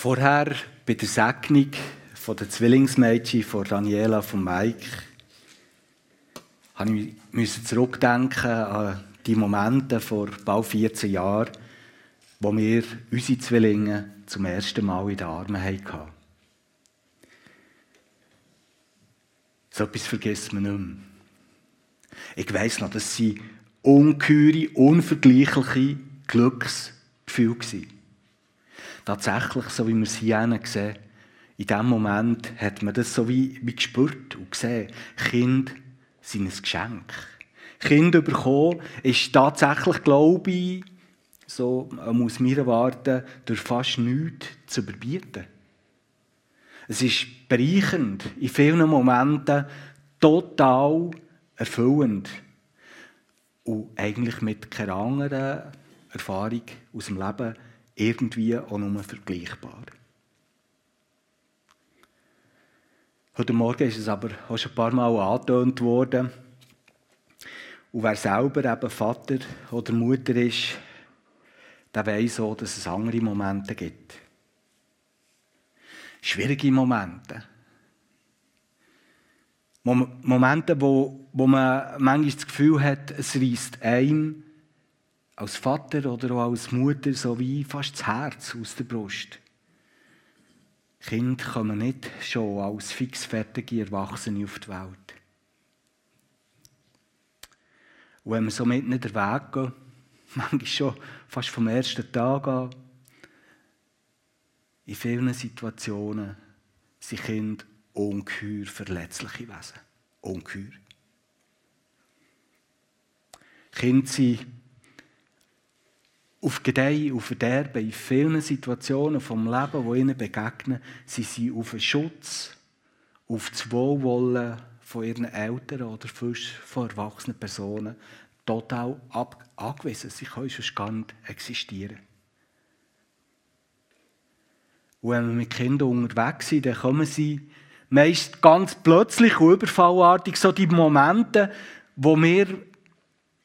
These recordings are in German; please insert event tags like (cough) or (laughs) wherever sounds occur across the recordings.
Vorher bei der Segnung von der Zwillingsmädchen von Daniela von Mike musste ich zurückdenken an die Momente vor bald 14 Jahren, wo wir unsere Zwillinge zum ersten Mal in den Armen hatten. So etwas vergisst man nicht mehr. Ich weiss noch, dass sie ungeheure, unvergleichliche Glücksgefühle waren. Tatsächlich, so wie wir es hier sehen, in diesem Moment hat man das so wie, wie gespürt und gesehen. Kind sind ein Geschenk. Kind bekommen ist tatsächlich, glaube ich, so aus meiner Warte, durch fast nichts zu überbieten. Es ist bereichernd, in vielen Momenten total erfüllend und eigentlich mit keiner anderen Erfahrung aus dem Leben irgendwie auch nur vergleichbar. Heute Morgen ist es aber auch schon ein paar Mal angetönt worden. Und wer selber eben Vater oder Mutter ist, der weiß auch, dass es andere Momente gibt. Schwierige Momente. Momente, wo, wo man manchmal das Gefühl hat, es reißt einem als Vater oder auch als Mutter so wie fast das Herz aus der Brust. Kinder kommen nicht schon als fixfertige Erwachsene auf die Welt. Und wenn wir so mitten in den Weg gehen, (laughs) manchmal schon fast vom ersten Tag an, in vielen Situationen sind Kinder ungeheuer verletzliche Wesen. Ungeheuer. Kinder sind auf Gedeih, auf Verderben, in vielen Situationen vom Leben, die ihnen begegnen, sie sind auf den Schutz, auf das Wohlwollen von ihren Eltern oder von erwachsenen Personen total angewiesen. Sie können sonst gar nicht existieren. Und wenn wir mit Kindern unterwegs sind, dann kommen sie meist ganz plötzlich und überfallartig so die Momente, wo wir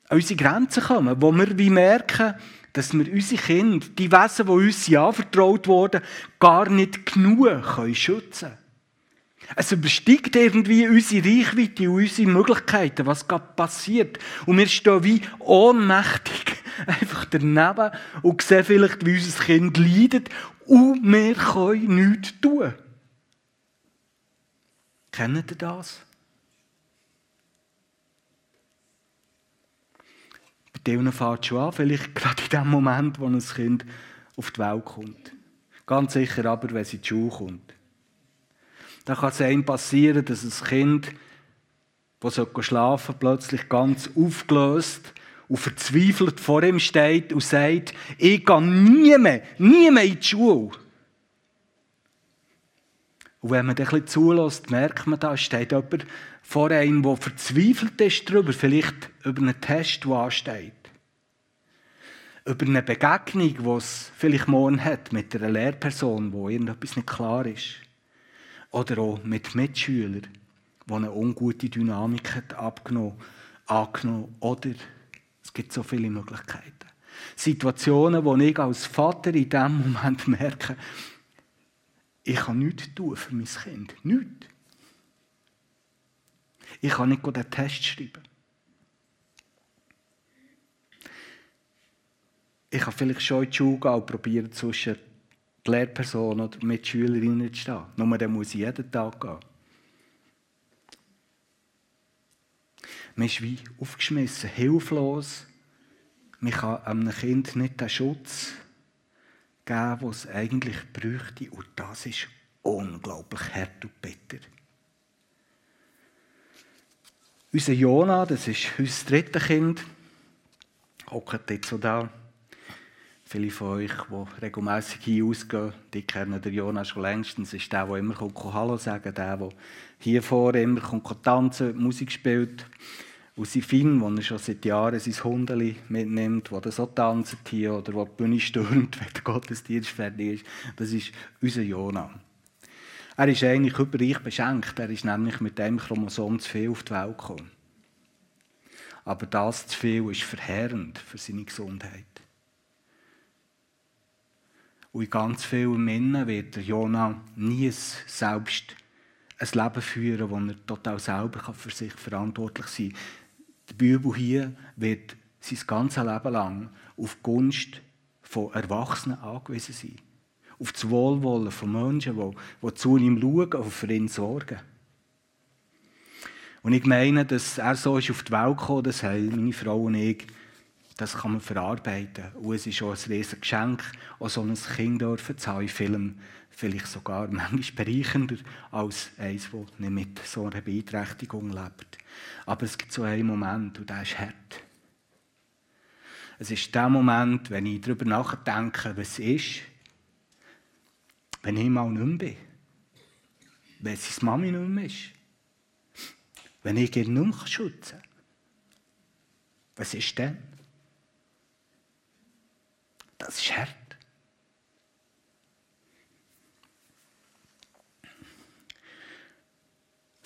an unsere Grenzen kommen, wo wir wie merken, dass wir unsere Kinder, die Wesen, die uns anvertraut wurden, gar nicht genug schützen können. Es übersteigt irgendwie unsere Reichweite und unsere Möglichkeiten, was gerade passiert. Und wir stehen wie ohnmächtig (laughs) einfach daneben und sehen vielleicht, wie unser Kind leidet und wir können nichts tun. Kennt ihr das? Denen fährt schon an, vielleicht (laughs) gerade in dem Moment, wo ein Kind auf die Welt kommt. Ganz sicher aber, wenn sie in die Schule kommt. Da kann es einem passieren, dass ein Kind, das schlafen soll, plötzlich ganz aufgelöst und verzweifelt vor ihm steht und sagt, ich gehe nie mehr, nie mehr in die Schule. Und wenn man ein bisschen zulässt, merkt man, da steht jemand vor einem, der verzweifelt ist darüber, vielleicht über einen Test, der ansteht. Über eine Begegnung, die es vielleicht morgen hat mit einer Lehrperson, wo irgendetwas nicht klar ist. Oder auch mit Mitschülern, die eine ungute Dynamik hat abgenommen, angenommen. Oder es gibt so viele Möglichkeiten. Situationen, wo ich als Vater in diesem Moment merke, ich kann nichts tun für mein Kind. Nichts. Ich kann nicht den Test schreiben. Ich kann vielleicht schon in die Schule gehen und probieren, zwischen die Lehrperson oder mit Schülerinnen zu stehen. Nur dann muss ich jeden Tag gehen. Man ist wie aufgeschmissen, hilflos. Man kann einem Kind nicht den Schutz geben, den es eigentlich bräuchte. Und das ist unglaublich hart und bitter. Unser Jona, das ist unser drittes Kind, hockt jetzt so da. Viele von euch, die regelmässig hier ausgehen, die kennen den Jona schon längstens. Das ist der, der immer Hallo sagen der, der hier vorne immer tanzen Musik spielt. Und Sifin, der schon seit Jahren sein Hundeli mitnimmt, der so tanzt hier oder der die Bühne stürmt, (laughs) wenn der Gottesdienst fertig ist, das ist unser Jona. Er ist eigentlich überreich beschenkt. Er ist nämlich mit dem Chromosom zu viel auf die Welt gekommen. Aber das zu viel ist verheerend für seine Gesundheit. Und in ganz vielen Männern wird der Jonah nie selbst ein Leben führen, wo er total selber für sich verantwortlich sein kann. Der Bibel hier wird sein ganzes Leben lang auf die Gunst von Erwachsenen angewiesen sein. Auf das Wohlwollen von Menschen, die, zu ihm schauen und für ihn sorgen. Und ich meine, dass er so ist auf die Welt gekommen, das haben meine Frau und ich, das kann man verarbeiten. Und es ist auch ein riesiges Geschenk, auch so ein Kind dürfen zu haben, Film vielleicht sogar manchmal bereichender als eins, das nicht mit so einer Beeinträchtigung lebt. Aber es gibt so einen Moment, und der ist hart. Es ist der Moment, wenn ich darüber nachdenke, was ist, wenn ich mal nicht mehr bin. Wenn seine Mami nicht mehr ist. Wenn ich ihn nicht mehr schützen kann. Was ist denn? Das ist hart.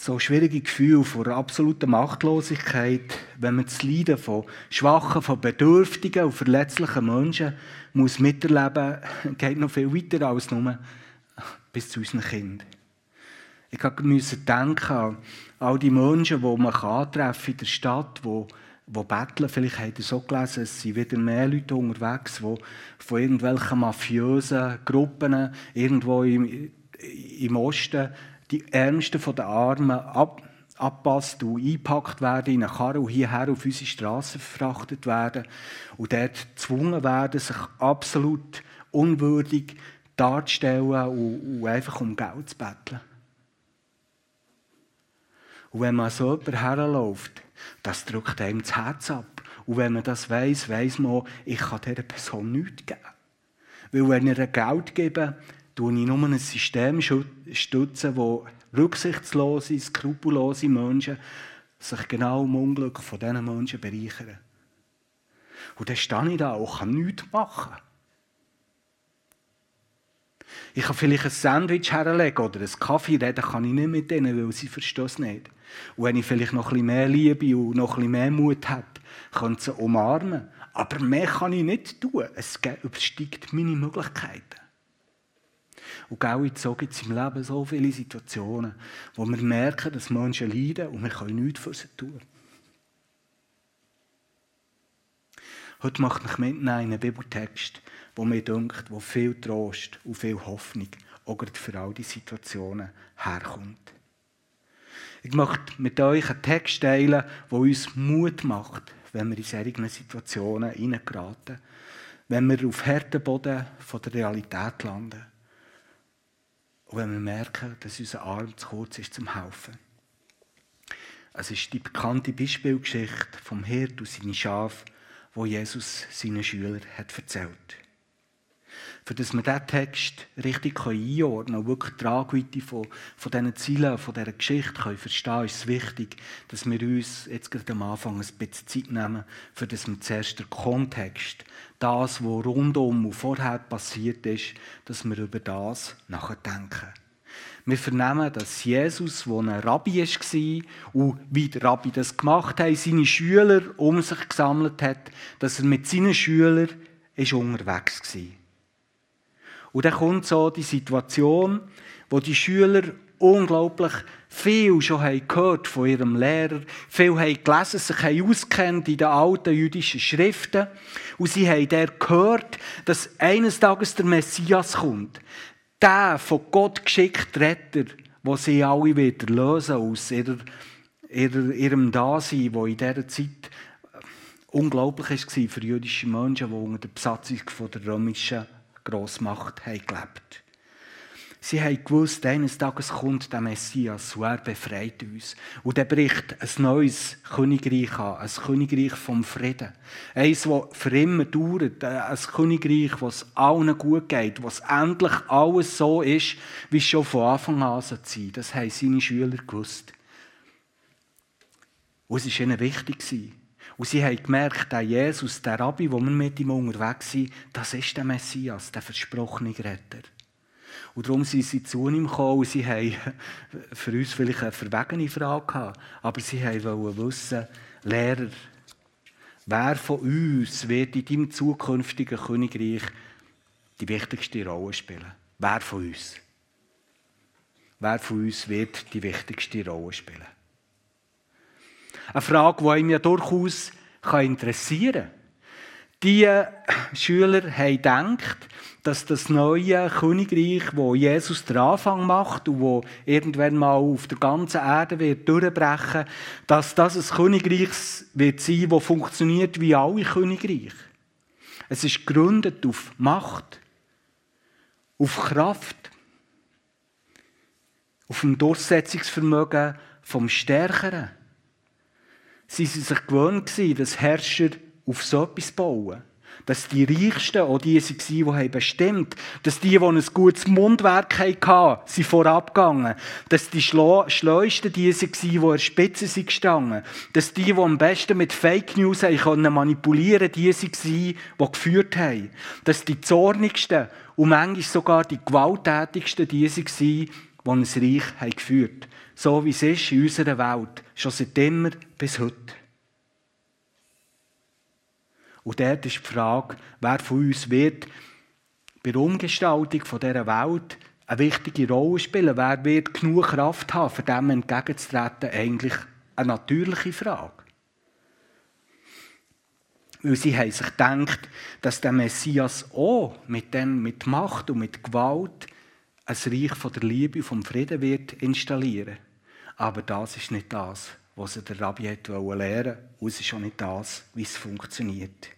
So schwierige Gefühle von absoluter Machtlosigkeit, wenn man das Leiden von schwachen, von bedürftigen und verletzlichen Menschen muss miterleben, (laughs) geht noch viel weiter als nur bis zu unseren Kindern. Ich musste denken an all die Menschen, die man antreffen in der Stadt, die, die betteln. Vielleicht habt ihr so gelesen, es sind wieder mehr Leute unterwegs, die von irgendwelchen mafiösen Gruppen irgendwo im, im Osten die Ärmsten von den Armen ab, abpasst und eingepackt werden in eine Karre und hierher auf unsere Straße verfrachtet werden und dort gezwungen werden, sich absolut unwürdig darzustellen und, und einfach um Geld zu betteln. Und wenn man so jemand herläuft, das drückt einem das Herz ab. Und wenn man das weiß, weiß man, ich kann dieser Person nichts geben. Weil wenn ich ihr Geld gebe, tue ich nur ein System stützen, wo rücksichtslose, skrupellose Menschen sich genau um Unglück von diesen Menschen bereichern. Und dann stehe ich da und kann nichts machen. Ich kann vielleicht ein Sandwich herlegen oder einen Kaffee, reden kann ich nicht mit denen, weil sie verstehen es nicht. Und wenn ich vielleicht noch ein bisschen mehr Liebe und noch ein bisschen mehr Mut habe, können sie umarmen. Aber mehr kann ich nicht tun. Es übersteigt meine Möglichkeiten. Und genau so gibt es im Leben so viele Situationen, wo wir merken, dass Menschen leiden und wir können nichts für sie tun. Heute macht mich mitnehmen einen Bibeltext, wo mir denkt, wo viel Trost und viel Hoffnung auch für all diese Situationen herkommt. Ich möchte mit euch einen Text teilen, der uns Mut macht, wenn wir in solche Situationen hineingeraten, wenn wir auf harten Boden der Realität landen. Und wenn wir merken, dass unser Arm zu kurz ist zum Helfen. Es ist die bekannte Beispielgeschichte vom Hirt und seinen Schaf, wo Jesus seinen Schülern hat erzählt für dass wir diesen Text richtig einordnen können und wirklich die Tragweite von, von diesen Zielen, von dieser Geschichte können verstehen können, ist es wichtig, dass wir uns jetzt gerade am Anfang ein bisschen Zeit nehmen, für dass wir zuerst den Kontext, das, was rundum und vorher passiert ist, dass wir über das nachdenken. Wir vernehmen, dass Jesus, der ein Rabbi war und wie der Rabbi das gemacht hat, seine Schüler um sich gesammelt hat, dass er mit seinen Schülern ist unterwegs war. Und dann kommt so die Situation, wo die Schüler unglaublich viel schon gehört von ihrem Lehrer, viel haben gelesen, sich haben auskennt in den alten jüdischen Schriften und sie haben dort gehört, dass eines Tages der Messias kommt. Der von Gott geschickte Retter, wo sie alle wieder lösen aus ihrer, ihrer, ihrem Dasein, wo in dieser Zeit unglaublich war für jüdische Menschen, die unter der Besatzung der römischen Grossmacht haben gelebt. Sie haben gewusst, eines Tages kommt der Messias und er befreit uns. Und er bricht ein neues Königreich an, ein Königreich vom Frieden. Eins, das für immer dauert, ein Königreich, das allen gut geht, was endlich alles so ist, wie es schon von Anfang an sein soll. Das haben seine Schüler gewusst. Und es war ihnen wichtig. Und sie haben gemerkt, der Jesus, der Rabbi, wo wir mit ihm unterwegs sind, das ist der Messias, der versprochene Retter. Und darum sind sie zu ihm gekommen und sie haben (laughs) für uns vielleicht eine verwegene Frage gehabt, aber sie wollten wissen, Lehrer, wer von uns wird in deinem zukünftigen Königreich die wichtigste Rolle spielen. Wer von uns? Wer von uns wird die wichtigste Rolle spielen? Eine Frage, die einem ja durchaus interessieren kann. Die Schüler haben gedacht, dass das neue Königreich, wo Jesus den Anfang macht und wo irgendwann mal auf der ganzen Erde wird durchbrechen, dass das ein Königreich wird sein, das funktioniert wie alle Königreiche. Es ist gegründet auf Macht, auf Kraft, auf dem Durchsetzungsvermögen vom Stärkeren. Sie waren sich gewöhnt, dass Herrscher auf so etwas bauen. Dass die Reichsten auch die waren, die bestimmt haben. Dass die, die ein gutes Mundwerk hatten, sind vorabgegangen. Dass die Schleusten die waren, die an der Spitze gestanden. Dass die, die am besten mit Fake News können manipulieren die waren, die geführt haben. Dass die Zornigsten und manchmal sogar die Gewalttätigsten die waren, die ein Reich geführt haben. So wie es ist in unserer Welt. Schon seit immer bis heute. Und dort ist die Frage, wer von uns wird bei der Umgestaltung dieser Welt eine wichtige Rolle spielen? Wer wird genug Kraft haben, für dem entgegenzutreten? Eigentlich eine natürliche Frage. Weil sie haben sich gedacht, dass der Messias auch mit, dem, mit Macht und mit Gewalt ein Reich von der Liebe und vom Frieden wird installieren. Aber das ist nicht das, was der Rabbi lernen wollte. Und es ist auch nicht das, wie es funktioniert.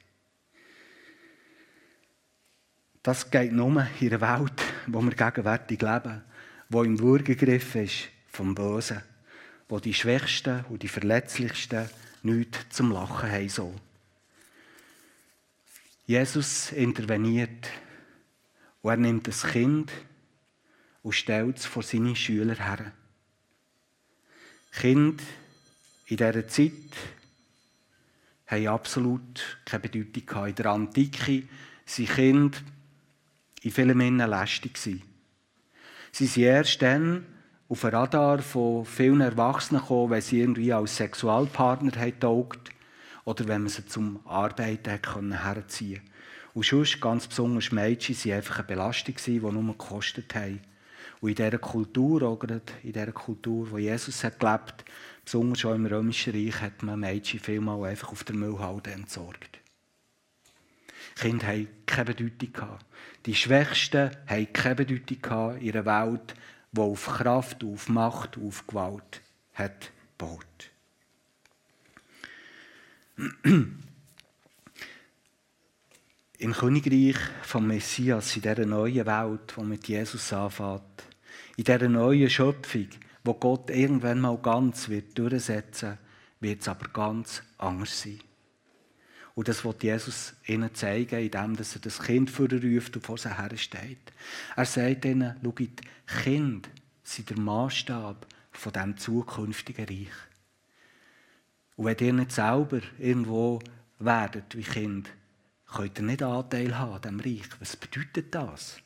Das geht nur in einer Welt, wo wir gegenwärtig leben, wo im Würgegriff ist vom Bösen, wo die Schwächsten und die Verletzlichsten nichts zum Lachen haben so. Jesus interveniert und er nimmt das Kind und stellt es vor seine Schüler her. Kind in dieser Zeit haben absolut keine Bedeutung In der Antike sind Kinder in vielen Männern lästig. Sie sind erst dann auf den Radar von vielen Erwachsenen gekommen, wenn sie irgendwie als Sexualpartner taugt oder wenn man sie zum Arbeiten herziehen konnte. Und sonst, ganz besonders Mädchen, waren einfach eine Belastung, die nur gekostet haben. Und in dieser Kultur, auch in dieser Kultur, wo Jesus hat gelebt, besonders schon im Römischen Reich, hat man Mädchen vielmal einfach auf der Müllhalde entsorgt. Kinder haben keine Bedeutung. Die Schwächsten haben keine Bedeutung in einer Welt, die auf Kraft, auf Macht, auf Gewalt hat gebaut. Im Königreich vom Messias, in dieser neuen Welt, die mit Jesus anfängt, in dieser neuen Schöpfung, wo Gott irgendwann mal ganz wird durchsetzen wird, es aber ganz anders sein. Und das wird Jesus ihnen zeigen, indem er das Kind vorruft und vor sie her steht. Er sagt ihnen, schaut, Kinder sind der Maßstab von diesem zukünftigen Reich. Und wenn ihr nicht selber irgendwo werdet wie Kind, könnt ihr nicht Anteil haben an diesem Reich. Was bedeutet das?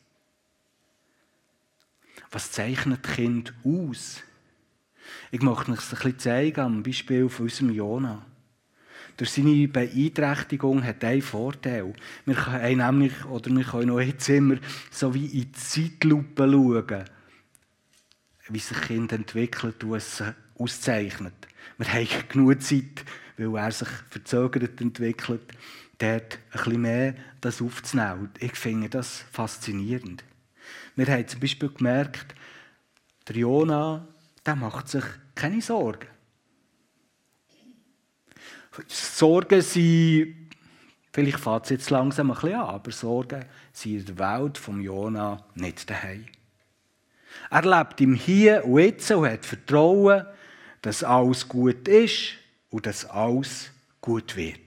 Was zeichnet Kind aus? Ich möchte euch das ein bisschen zeigen am Beispiel von unserem Jonah durch seine Beeinträchtigung hat einen Vorteil. Wir können nämlich, oder wir können auch jetzt immer so wie in die Zeitlupe schauen, wie sich Kind entwickelt und es auszeichnet. Wir haben (laughs) genug Zeit, weil er sich verzögert entwickelt, dort ein bisschen mehr das aufzunehmen. Ich finde das faszinierend. Wir haben zum Beispiel gemerkt, der Jona, der macht sich keine Sorgen. Sorgen sind, vielleicht fängt es jetzt langsam ein bisschen an, aber Sorgen sind in der Welt vom Jona nicht daheim. Er lebt im Hier und Jetzt und hat Vertrauen, dass alles gut ist und dass alles gut wird.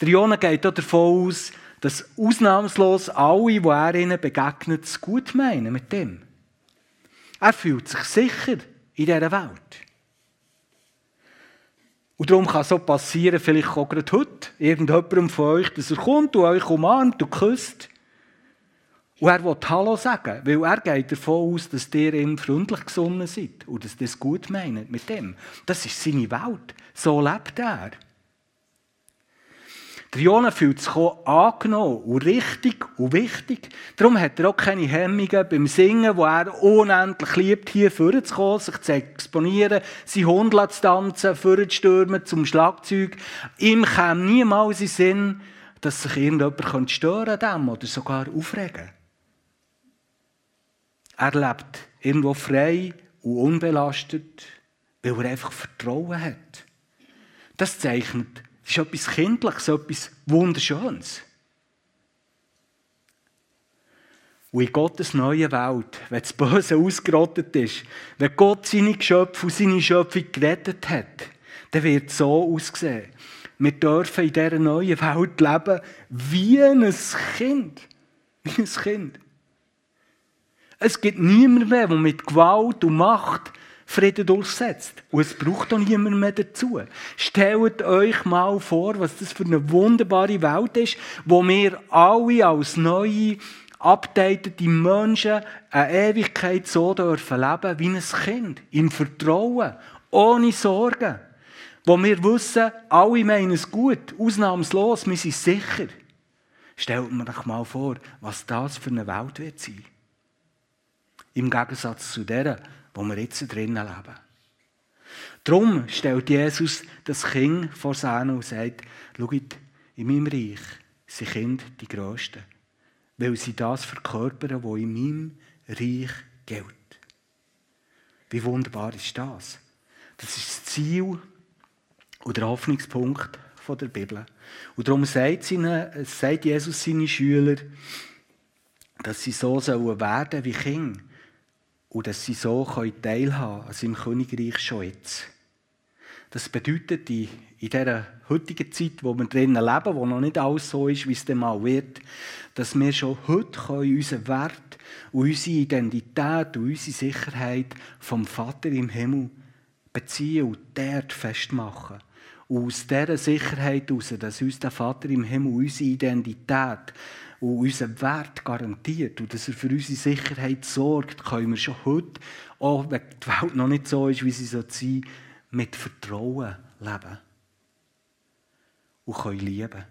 Der Jona geht auch davon aus, dass ausnahmslos alle, die er ihnen begegnet, es gut meinen mit dem. Er fühlt sich sicher in dieser Welt. Und darum kann es so passieren, vielleicht auch gerade heute, irgendjemandem von euch, dass er kommt und euch umarmt und küsst. Und er will Hallo sagen, weil er geht davon aus, dass ihr ihm freundlich gesonnen seid und dass ihr es gut meint mit dem. Das ist seine Welt. So lebt er. Der Jona fühlt sich auch angenommen und richtig und wichtig. Darum hat er auch keine Hemmungen beim Singen, wo er unendlich liebt, hier vorzukommen, sich zu exponieren, sein Hund zu tanzen, vorzustürmen zum Schlagzeug. Ihm kam niemals in Sinn, dass sich irgendjemand stören könnte oder sogar aufregen. Er lebt irgendwo frei und unbelastet, weil er einfach Vertrauen hat. Das zeichnet, das ist etwas Kindliches, etwas Wunderschönes. Und in Gottes neue Welt, wenn das Böse ausgerottet ist, wenn Gott seine Geschöpfe und seine Schöpfung gerettet hat, dann wird es so aussehen. Wir dürfen in dieser neuen Welt leben wie ein Kind. Wie ein Kind. Es gibt niemanden mehr, der mit Gewalt und Macht Frieden durchsetzt. Und es braucht auch niemand mehr dazu. Stellt euch mal vor, was das für eine wunderbare Welt ist, wo wir alle als neue, updatete Menschen eine Ewigkeit so dürfen leben wie ein Kind. Im Vertrauen, ohne Sorgen. Wo wir wissen, alle meinen es gut, ausnahmslos, wir sind sicher. Stellt mir doch mal vor, was das für eine Welt wird sein. Im Gegensatz zu der, wo wir jetzt drinnen leben. Darum stellt Jesus das Kind vor sich und sagt, schaut, in meinem Reich sind Kinder die Größten, weil sie das verkörpern, was in meinem Reich gilt. Wie wunderbar ist das? Das ist das Ziel und der Hoffnungspunkt der Bibel. Und darum sagt, seine, sagt Jesus seinen Schülern, dass sie so sollen werden wie Kinder und dass sie so teilhaben können, also im Königreich schon jetzt. Das bedeutet, in, dieser heutigen Zeit, wo wir drinnen leben, wo noch nicht alles so ist, wie es dann mal wird, dass wir schon heute unseren Wert und unsere Identität und unsere Sicherheit vom Vater im Himmel beziehen und dort festmachen. Und aus dieser Sicherheit heraus, dass uns der Vater im Himmel unsere Identität und unseren Wert garantiert und dass er für unsere Sicherheit sorgt, können wir schon heute, auch wenn die Welt noch nicht so ist, wie sie sein soll, mit Vertrauen leben. Und können lieben.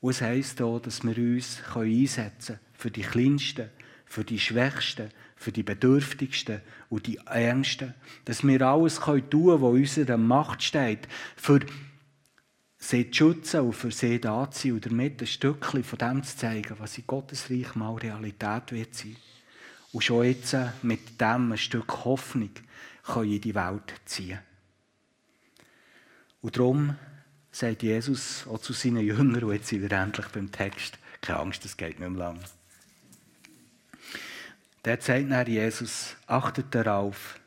Und es heisst auch, dass wir uns einsetzen können für die Kleinsten, für die Schwächsten, für die Bedürftigsten und die Ärmsten. Dass wir alles tun können, was in unserer Macht steht, für sie zu schützen und für sie da zu sein und damit ein Stückchen von dem zu zeigen, was in Gottes Reich mal Realität wird sein. Und schon jetzt mit dem ein Stück Hoffnung können in die Welt ziehen. Und darum sagt Jesus auch zu seinen Jüngern, und jetzt sind wir endlich beim Text, keine Angst, das geht nicht mehr lang. Der sagt nach Jesus, achtet darauf,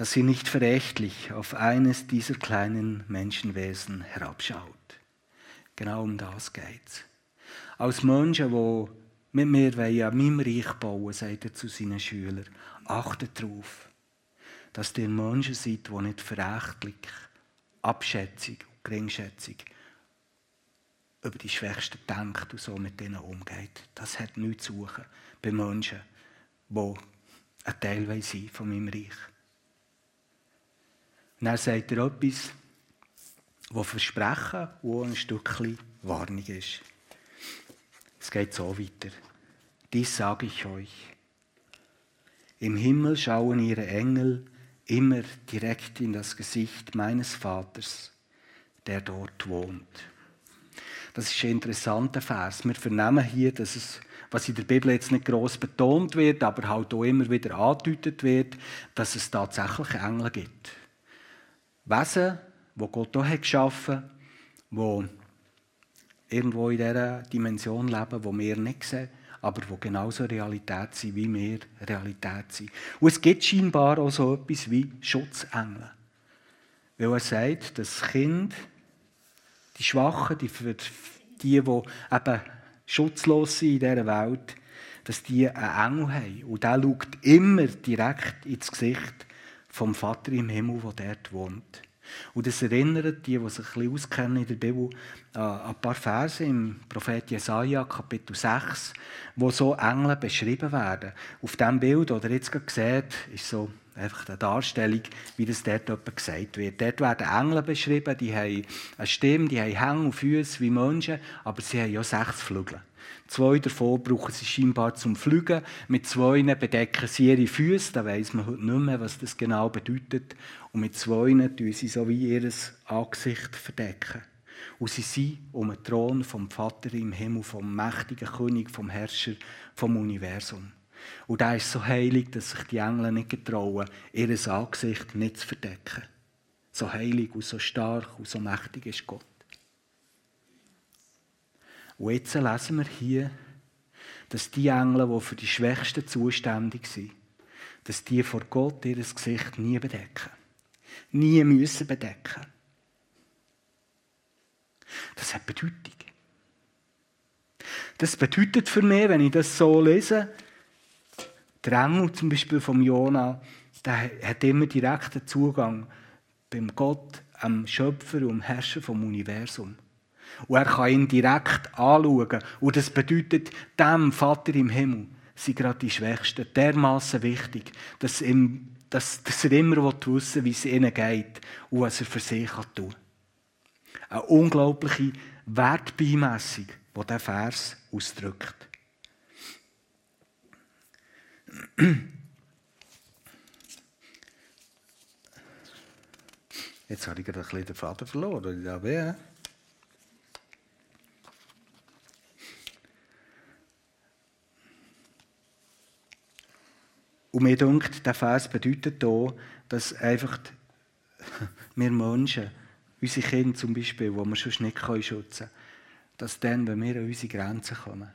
dass ihr nicht verächtlich auf eines dieser kleinen Menschenwesen herabschaut. Genau um das geht's. Als Menschen, die mit mir an meinem Reich bauen sagt er zu seinen Schülern, achtet darauf, dass ihr Menschen seid, die nicht verächtlich, abschätzig und geringschätzig über die Schwächsten denkt und so mit denen umgeht. Das hat nichts zu suchen bei Menschen, die ein Teil sind von meinem Reich. Und dann sagt er etwas, das Versprechen und ein Stückchen Warnung ist. Es geht so weiter. Dies sage ich euch. Im Himmel schauen ihre Engel immer direkt in das Gesicht meines Vaters, der dort wohnt. Das ist ein interessanter Vers. Wir vernehmen hier, dass es, was in der Bibel jetzt nicht groß betont wird, aber halt auch immer wieder angedeutet wird, dass es tatsächlich Engel gibt. Wesen, wo Gott auch hat geschaffen, wo irgendwo in dieser Dimension leben, wo wir nicht sehen, aber wo genauso Realität sind, wie wir Realität sind. Und es gibt scheinbar auch so etwas wie Schutzengel. Weil er sagt, dass Kind, die Schwachen, die, die, die eben schutzlos sind in dieser Welt, dass die einen Engel haben. Und der schaut immer direkt ins Gesicht vom Vater im Himmel, der dort wohnt. Und das erinnert die, die sich ein bisschen auskennen in der Bibel, an ein paar Verse im Prophet Jesaja, Kapitel 6, wo so Engel beschrieben werden. Auf dem Bild, ihr jetzt gerade seht, ist so einfach eine Darstellung, wie das dort gesagt wird. Dort werden Engel beschrieben, die haben eine Stimme, die haben Hänge und Füße wie Menschen, aber sie haben ja sechs Flügel. Zwei davon brauchen sie scheinbar zum Fliegen. Mit zwei bedecken sie ihre Füße. Da weiß man heute nicht mehr, was das genau bedeutet. Und mit zwei tun sie so wie ihr Angesicht verdecken. Und sie sind um den Thron vom Vater im Himmel, vom mächtigen König, vom Herrscher vom Universum. Und der ist so heilig, dass sich die Engel nicht getrauen, ihr Angesicht nicht zu verdecken. So heilig und so stark und so mächtig ist Gott. Und jetzt lesen wir hier, dass die Engel, die für die Schwächsten zuständig sind, dass die vor Gott ihr Gesicht nie bedecken. Nie müssen bedecken. Das hat Bedeutung. Das bedeutet für mich, wenn ich das so lese, der Engel zum Beispiel vom Jona, der hat immer direkten Zugang beim Gott, am Schöpfer und Herrscher vom Universum. Und er kann ihn direkt anschauen. Und das bedeutet, dem Vater im Himmel sind gerade die Schwächsten dermaßen wichtig, dass, ihm, dass, dass er immer wissen wie es ihnen geht und was er für sie tun kann. Eine unglaubliche Wertbeimessung, die dieser Vers ausdrückt. (clears throat) Jetzt habe ich gerade ein bisschen den Vater verloren. Ja, Und mir denkt, der Vers bedeutet hier, dass einfach (laughs) wir Menschen, unsere Kinder zum Beispiel, die wir schon nicht schützen können, dass dann, wenn wir an unsere Grenzen kommen,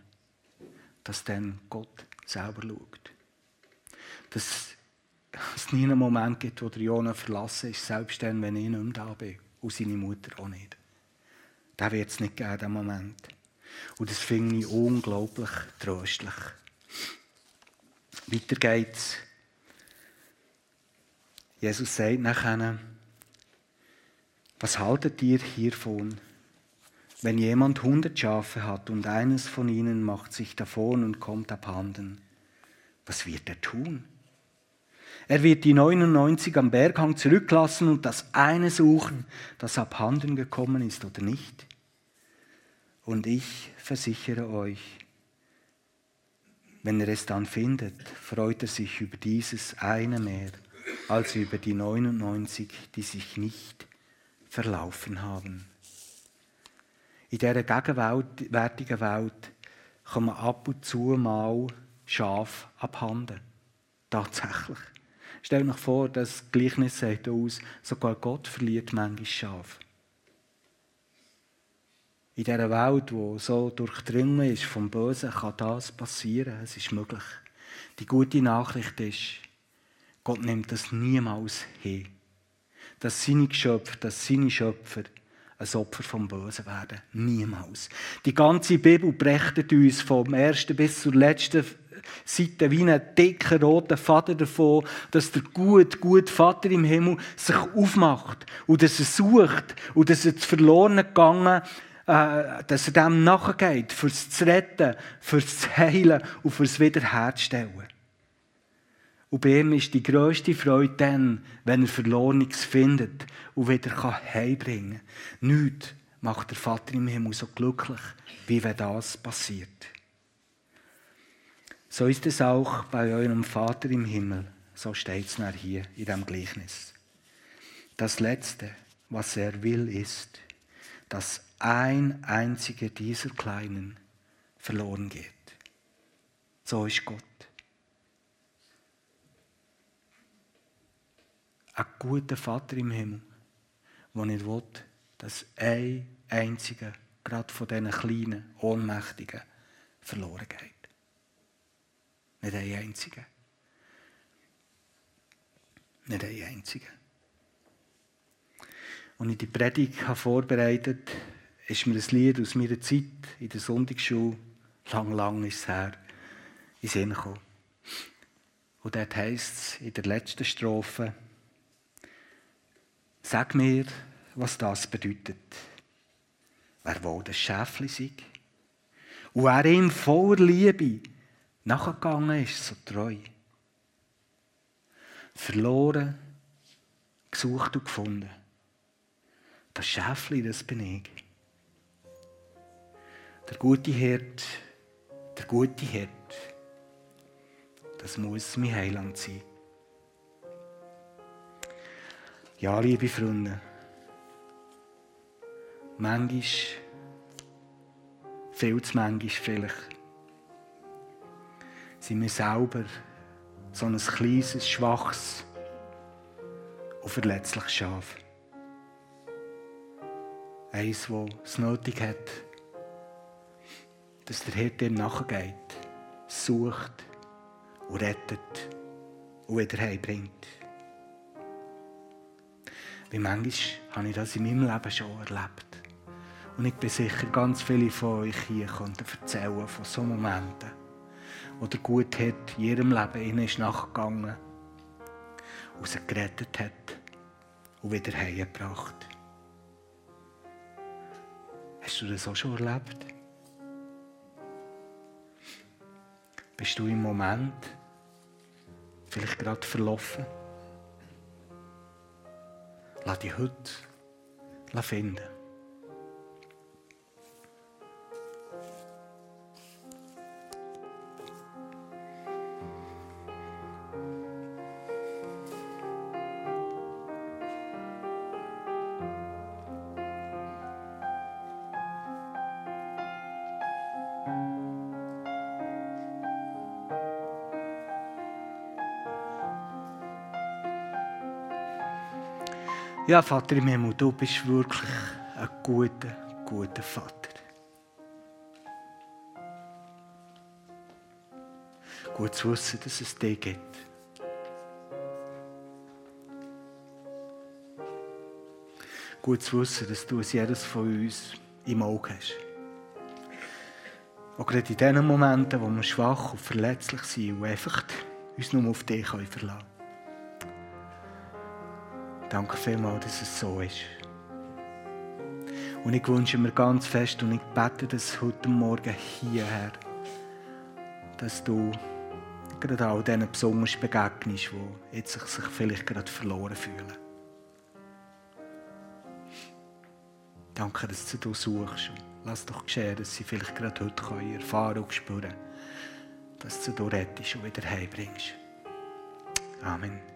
dass dann Gott selber schaut. Dass es nie einen Moment gibt, wo der Jona verlassen ist, selbst dann, wenn ich nicht mehr da bin. Und seine Mutter auch nicht. Da wird es nicht geben, diesen Moment. Und das finde ich unglaublich tröstlich. Weiter geht's. Jesus sagt nachher, was haltet ihr hiervon? Wenn jemand hundert Schafe hat und eines von ihnen macht sich davon und kommt abhanden, was wird er tun? Er wird die 99 am Berghang zurücklassen und das eine suchen, das abhanden gekommen ist oder nicht. Und ich versichere euch, wenn er es dann findet, freut er sich über dieses eine mehr als über die 99, die sich nicht verlaufen haben. In dieser gegenwärtigen Welt kommen ab und zu mal Schaf abhanden. Tatsächlich. Stell euch vor, das Gleichnis sagt aus, sogar Gott verliert manchmal Schaf in dieser Welt, die so durchdrungen ist vom Bösen, kann das passieren. Es ist möglich. Die gute Nachricht ist, Gott nimmt das niemals hin. Dass seine Geschöpfe, dass seine Schöpfer ein Opfer vom Bösen werden. Niemals. Die ganze Bibel berichtet uns vom ersten bis zur letzten Seite wie einen dicken roten Faden davon, dass der gute, gute Vater im Himmel sich aufmacht und dass er sucht und dass er zu verloren gegangen äh, dass er dem nachgeht, fürs zu retten, fürs zu heilen und fürs Wiederherstellen. Und bei ihm ist die grösste Freude dann, wenn er Verlorenes findet und wieder heimbringen kann. Nichts macht der Vater im Himmel so glücklich, wie wenn das passiert. So ist es auch bei eurem Vater im Himmel. So steht es hier in diesem Gleichnis. Das Letzte, was er will, ist, dass ein einziger dieser Kleinen verloren geht. So ist Gott. Ein guter Vater im Himmel, der nicht will, dass ein einziger, gerade von diesen kleinen, ohnmächtigen, verloren geht. Nicht ein einziger. Nicht ein einziger. Und ich die Predigt vorbereitet habe, ist mir ein Lied aus meiner Zeit in der Sonntagsschule, lang, lang ist es her, in Sinn gekommen. Und dort heisst es in der letzten Strophe, Sag mir, was das bedeutet. Wer wohl das Schäfli sei. Und wer ihm voller Liebe nachgegangen ist, so treu. Verloren, gesucht und gefunden. Das Schäfli, das bin ich. Der gute Hirt, der gute Hirt, das muss mein Heiland sein. Ja, liebe Freunde, manchmal, viel zu manchmal vielleicht, sind wir selber so ein kleines, schwaches und verletzliches Schaf. Eins, das es nötig hat, dass der Hirte ihm nachgeht, sucht und rettet und wieder heimbringt. Wie manchmal habe ich das in meinem Leben schon erlebt. Und ich bin sicher, ganz viele von euch hier könnten erzählen von so Momenten, wo der Gut hat in ihrem Leben ihnen ist nachgegangen und sie gerettet hat und wieder heimgebracht. Hast du das auch schon erlebt? Bist du im Moment vielleicht gerade verlaufen? Lass dich heute finden. Ja, Vater im Himmel, du bist wirklich ein guter, guter Vater. Gut zu wissen, dass es dich gibt. Gut zu wissen, dass du es jedes von uns im Auge hast. Auch gerade in den Momenten, wo wir schwach und verletzlich sind und einfach uns nur auf dich verlassen können. Danke vielmals, dass es so ist. Und ich wünsche mir ganz fest und ich bete das heute Morgen hierher, dass du gerade all diesen besonders begegnest, die jetzt sich vielleicht gerade verloren fühlen. Danke, dass du suchst. Lass doch geschehen, dass sie vielleicht gerade heute Erfahrung spüren können, dass du rettest und wieder heimbringst. Amen.